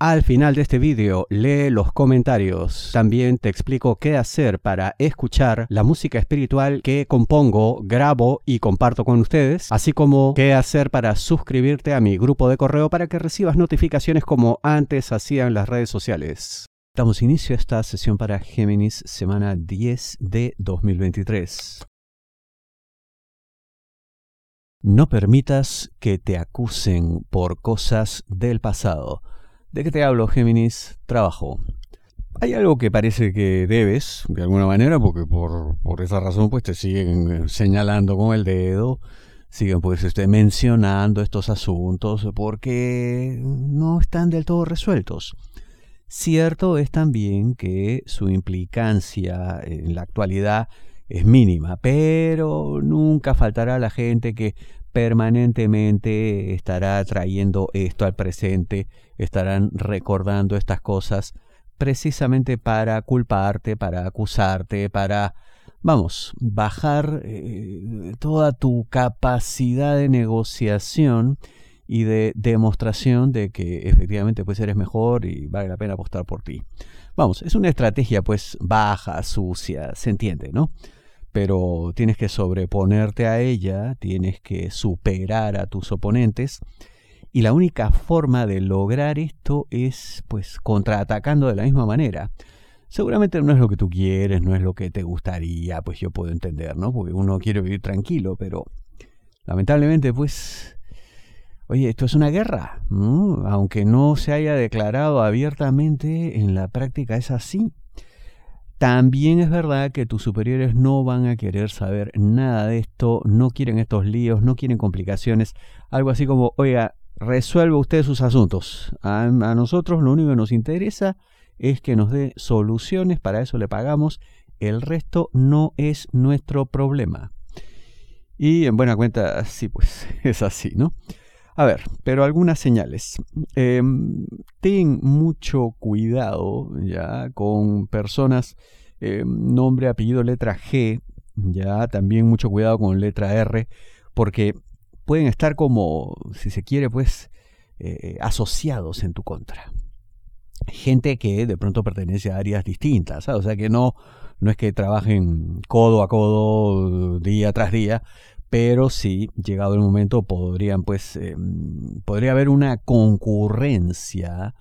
al final de este vídeo lee los comentarios. También te explico qué hacer para escuchar la música espiritual que compongo, grabo y comparto con ustedes, así como qué hacer para suscribirte a mi grupo de correo para que recibas notificaciones como antes hacían las redes sociales. Damos inicio a esta sesión para Géminis semana 10 de 2023. No permitas que te acusen por cosas del pasado. ¿De qué te hablo, Géminis? Trabajo. Hay algo que parece que debes, de alguna manera, porque por, por esa razón pues te siguen señalando con el dedo, siguen pues este, mencionando estos asuntos porque no están del todo resueltos. Cierto es también que su implicancia en la actualidad es mínima, pero nunca faltará la gente que permanentemente estará trayendo esto al presente, estarán recordando estas cosas precisamente para culparte, para acusarte, para, vamos, bajar eh, toda tu capacidad de negociación y de demostración de que efectivamente pues eres mejor y vale la pena apostar por ti. Vamos, es una estrategia pues baja, sucia, se entiende, ¿no? Pero tienes que sobreponerte a ella, tienes que superar a tus oponentes. Y la única forma de lograr esto es pues contraatacando de la misma manera. Seguramente no es lo que tú quieres, no es lo que te gustaría, pues yo puedo entender, ¿no? Porque uno quiere vivir tranquilo, pero lamentablemente pues, oye, esto es una guerra, aunque no se haya declarado abiertamente, en la práctica es así. También es verdad que tus superiores no van a querer saber nada de esto, no quieren estos líos, no quieren complicaciones. Algo así como, oiga, resuelve usted sus asuntos. A, nosotros lo único que nos interesa es que nos dé soluciones, para eso le pagamos. El resto no es nuestro problema. Y en buena cuenta, sí, pues es así, ¿no? A ver, pero algunas señales. Em, ten mucho cuidado ya con personas, em, nombre, apellido, letra G, ya también mucho cuidado con letra R, porque pueden estar como, si se quiere, pues, eh, asociados en tu contra. Gente que de pronto pertenece a áreas distintas, o sea que no, no es que trabajen codo a codo, día tras día, pero sí, llegado el momento, podrían, pues, em, podría haber una concurrencia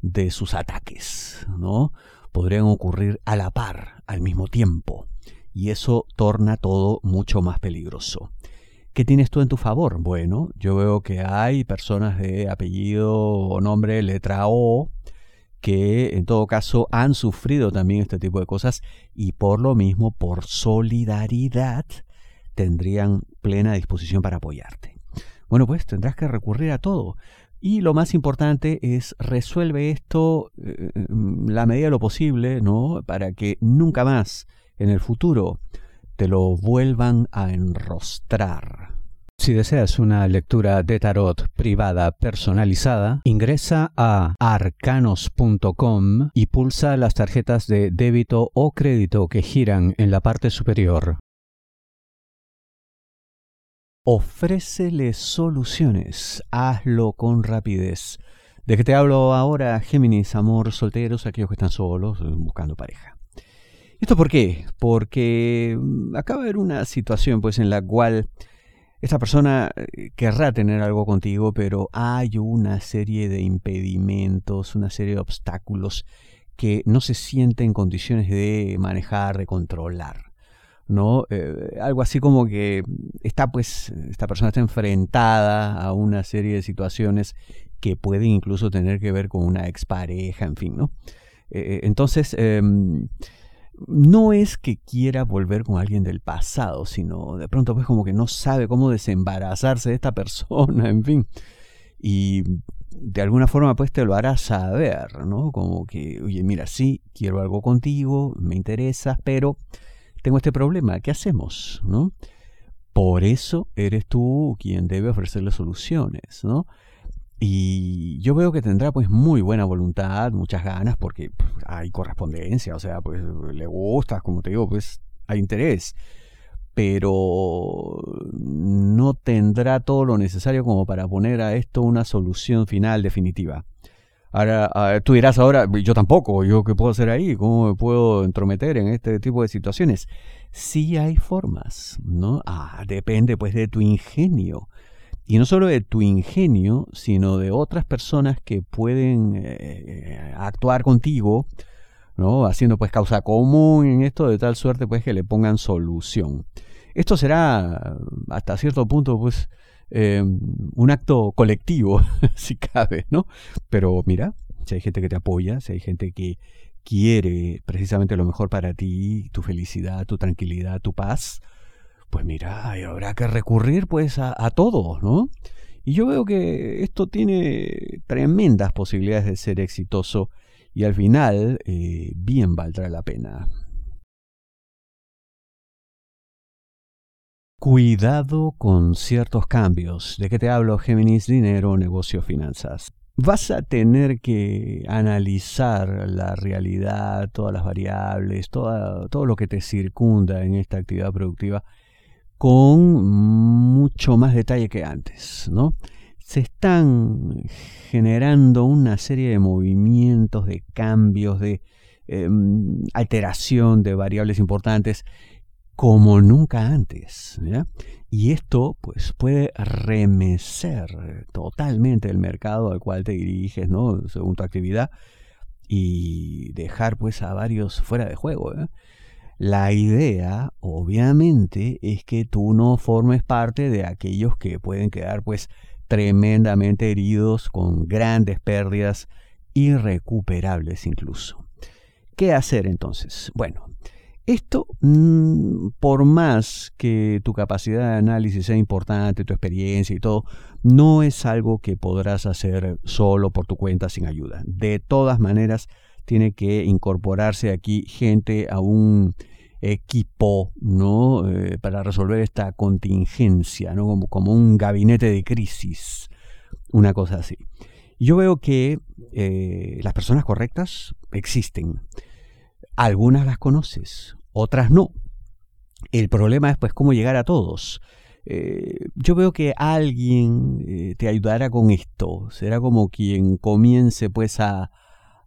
de sus ataques, ¿no? Podrían ocurrir a la par, al mismo tiempo, y eso torna todo mucho más peligroso. ¿Qué tienes tú en tu favor? Bueno, yo veo que hay personas de apellido o nombre letra O que en todo caso han sufrido también este tipo de cosas y por lo mismo, por solidaridad, tendrían plena disposición para apoyarte. Bueno, pues tendrás que recurrir a todo. Y lo más importante es resuelve esto eh, la medida de lo posible, ¿no? Para que nunca más en el futuro te lo vuelvan a enrostrar. Si deseas una lectura de tarot privada personalizada, ingresa a arcanos.com y pulsa las tarjetas de débito o crédito que giran en la parte superior. Ofrécele soluciones. Hazlo con rapidez. ¿De qué te hablo ahora, Géminis, amor, solteros, aquellos que están solos, buscando pareja? ¿Esto por qué? Porque mm, acaba de haber una situación pues en la cual esta persona eh, querrá tener algo contigo, pero hay una serie de impedimentos, una serie de obstáculos que no se siente en condiciones de manejar, de controlar. ¿No? Eh, algo así como que está pues, esta persona está enfrentada a una serie de situaciones que pueden incluso tener que ver con una expareja, en fin, ¿no? Eh, entonces, em, no es que quiera volver con alguien del pasado, sino de pronto pues como que no sabe cómo desembarazarse de esta persona, en fin. Y de alguna forma pues te lo hará saber, ¿no? Como que, oye, mira, sí, quiero algo contigo, me interesas, pero tengo este problema, ¿qué hacemos? ¿No? Por eso eres tú quien debe ofrecerle soluciones, ¿no? Y yo veo que tendrá pues muy buena voluntad, muchas ganas, porque pues, hay correspondencia, o sea, pues le gustas, como te digo, pues hay interés, pero no tendrá todo lo necesario como para poner a esto una solución final definitiva. Ahora, tú dirás ahora, yo tampoco, yo qué puedo hacer ahí, cómo me puedo entrometer en este tipo de situaciones. Sí hay formas, ¿no? Ah, depende pues de tu ingenio y no solo de tu ingenio, sino de otras personas que pueden eh, actuar contigo, ¿no? haciendo pues causa común en esto de tal suerte pues que le pongan solución. Esto será hasta cierto punto pues em, un acto colectivo, si cabe, ¿no? Pero mira, si hay gente que te apoya, si hay gente que quiere precisamente lo mejor para ti, tu felicidad, tu tranquilidad, tu paz, pues mira, habrá que recurrir pues a, todos, ¿no? Y yo veo que esto tiene tremendas posibilidades de ser exitoso y al final eh, bien valdrá la pena. Cuidado con ciertos cambios. ¿De qué te hablo, Géminis? Dinero, negocio, finanzas. Vas a tener que analizar la realidad, todas las variables, todo lo que te circunda en esta actividad productiva con mucho más detalle que antes, ¿no? Se están generando una serie de movimientos, de cambios, de em, alteración de variables importantes como nunca antes. Y esto pues, puede remecer totalmente el mercado al cual te diriges, ¿no? según tu actividad, y dejar pues, a varios fuera de juego. ¿eh? La idea, obviamente, es que tú no formes parte de aquellos que pueden quedar pues tremendamente heridos con grandes pérdidas irrecuperables incluso. ¿Qué hacer entonces? Bueno, esto, mm, por más que tu capacidad de análisis sea importante, tu experiencia y todo, no es algo que podrás hacer solo por tu cuenta sin ayuda. De todas maneras, tiene que incorporarse aquí gente a un equipo ¿no? Eh, para resolver esta contingencia, ¿no? como, como, un gabinete de crisis, una cosa así. Yo veo que eh, las personas correctas existen. Algunas las conoces, otras no. El problema es pues cómo llegar a todos. Eh, yo veo que alguien te ayudará con esto. Será como quien comience pues a,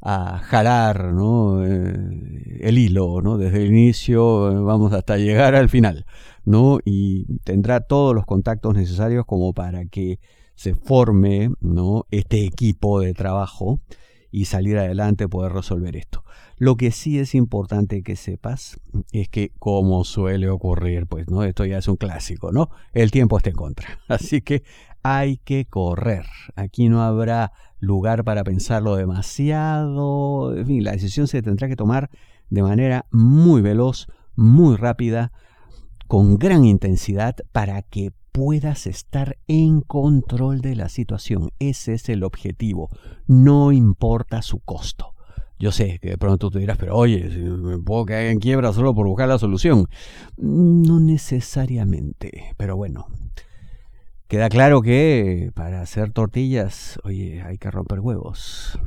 a jalar ¿no? Eh, el hilo, ¿no? desde el inicio eh, vamos hasta llegar al final, ¿no? y tendrá todos los contactos necesarios como para que se forme ¿no? este equipo de trabajo y salir adelante, poder resolver esto. Lo que sí es importante que sepas es que, como suele ocurrir, pues, ¿no? Esto ya es un clásico, ¿no? El tiempo está en contra. Así que hay que correr. Aquí no habrá lugar para pensarlo demasiado. En fin, la decisión se tendrá que tomar de manera muy veloz, muy rápida, con gran intensidad para que puedas estar en control de la situación. Ese es el objetivo. No importa su costo. Yo sé que de pronto tú dirás, pero oye, me puedo caer en quiebra solo por buscar la solución. No necesariamente, pero bueno, Queda claro que para hacer tortillas, oye, hay que romper huevos.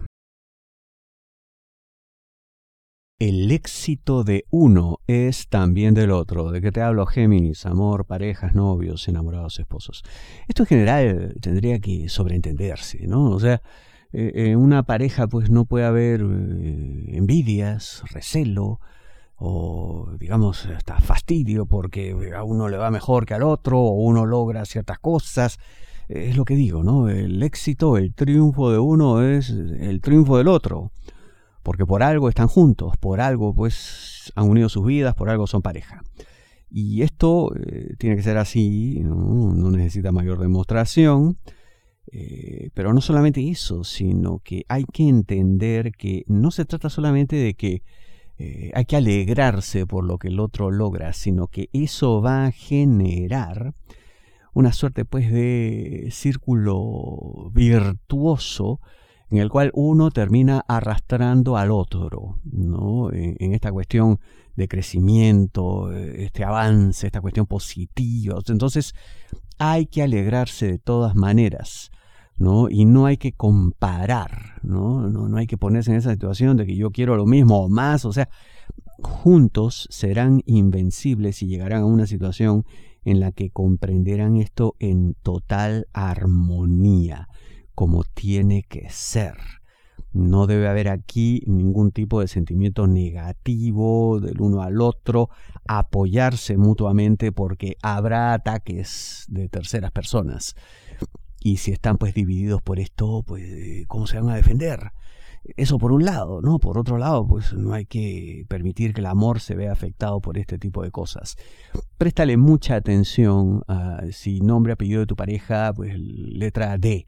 El éxito de uno es también del otro. ¿De qué te hablo, Géminis? Amor, parejas, novios, enamorados, esposos. Esto en general tendría que sobreentenderse, ¿no? O sea, eh, en una pareja pues no puede haber eh, envidias, recelo, o digamos hasta fastidio porque a uno le va mejor que al otro o uno logra ciertas cosas. Es lo que digo, ¿no? El éxito, el triunfo de uno es el triunfo del otro. Porque por algo están juntos, por algo pues han unido sus vidas, por algo son pareja. Y esto eh, tiene que ser así, no, necesita mayor demostración. Eh, pero no solamente eso, sino que hay que entender que no se trata solamente de que eh, hay que alegrarse por lo que el otro logra, sino que eso va a generar una suerte pues de círculo virtuoso en el cual uno termina arrastrando al otro, ¿no? En, esta cuestión de crecimiento, este avance, esta cuestión positiva. Entonces, hay que alegrarse de todas maneras, ¿no? Y no hay que comparar, ¿no? No, no hay que ponerse en esa situación de que yo quiero lo mismo o más, o sea, juntos serán invencibles y llegarán a una situación en la que comprenderán esto en total armonía como tiene que ser. No debe haber aquí ningún tipo de sentimiento negativo del uno al otro, apoyarse mutuamente porque habrá ataques de terceras personas. Y si están pues divididos por esto, pues ¿cómo se van a defender? Eso por un lado, ¿no? Por otro lado, pues no hay que permitir que el amor se vea afectado por este tipo de cosas. Préstale mucha atención a si nombre, apellido de tu pareja, pues letra D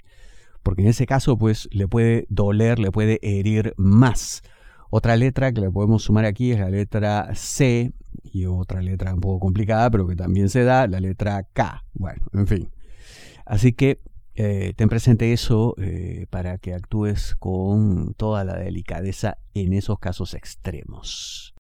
porque en ese caso pues le puede doler, le puede herir más. Otra letra que le podemos sumar aquí es la letra C y otra letra un poco complicada, pero que también se da, la letra K. Bueno, en fin. Así que eh, ten presente eso eh, para que actúes con toda la delicadeza en esos casos extremos.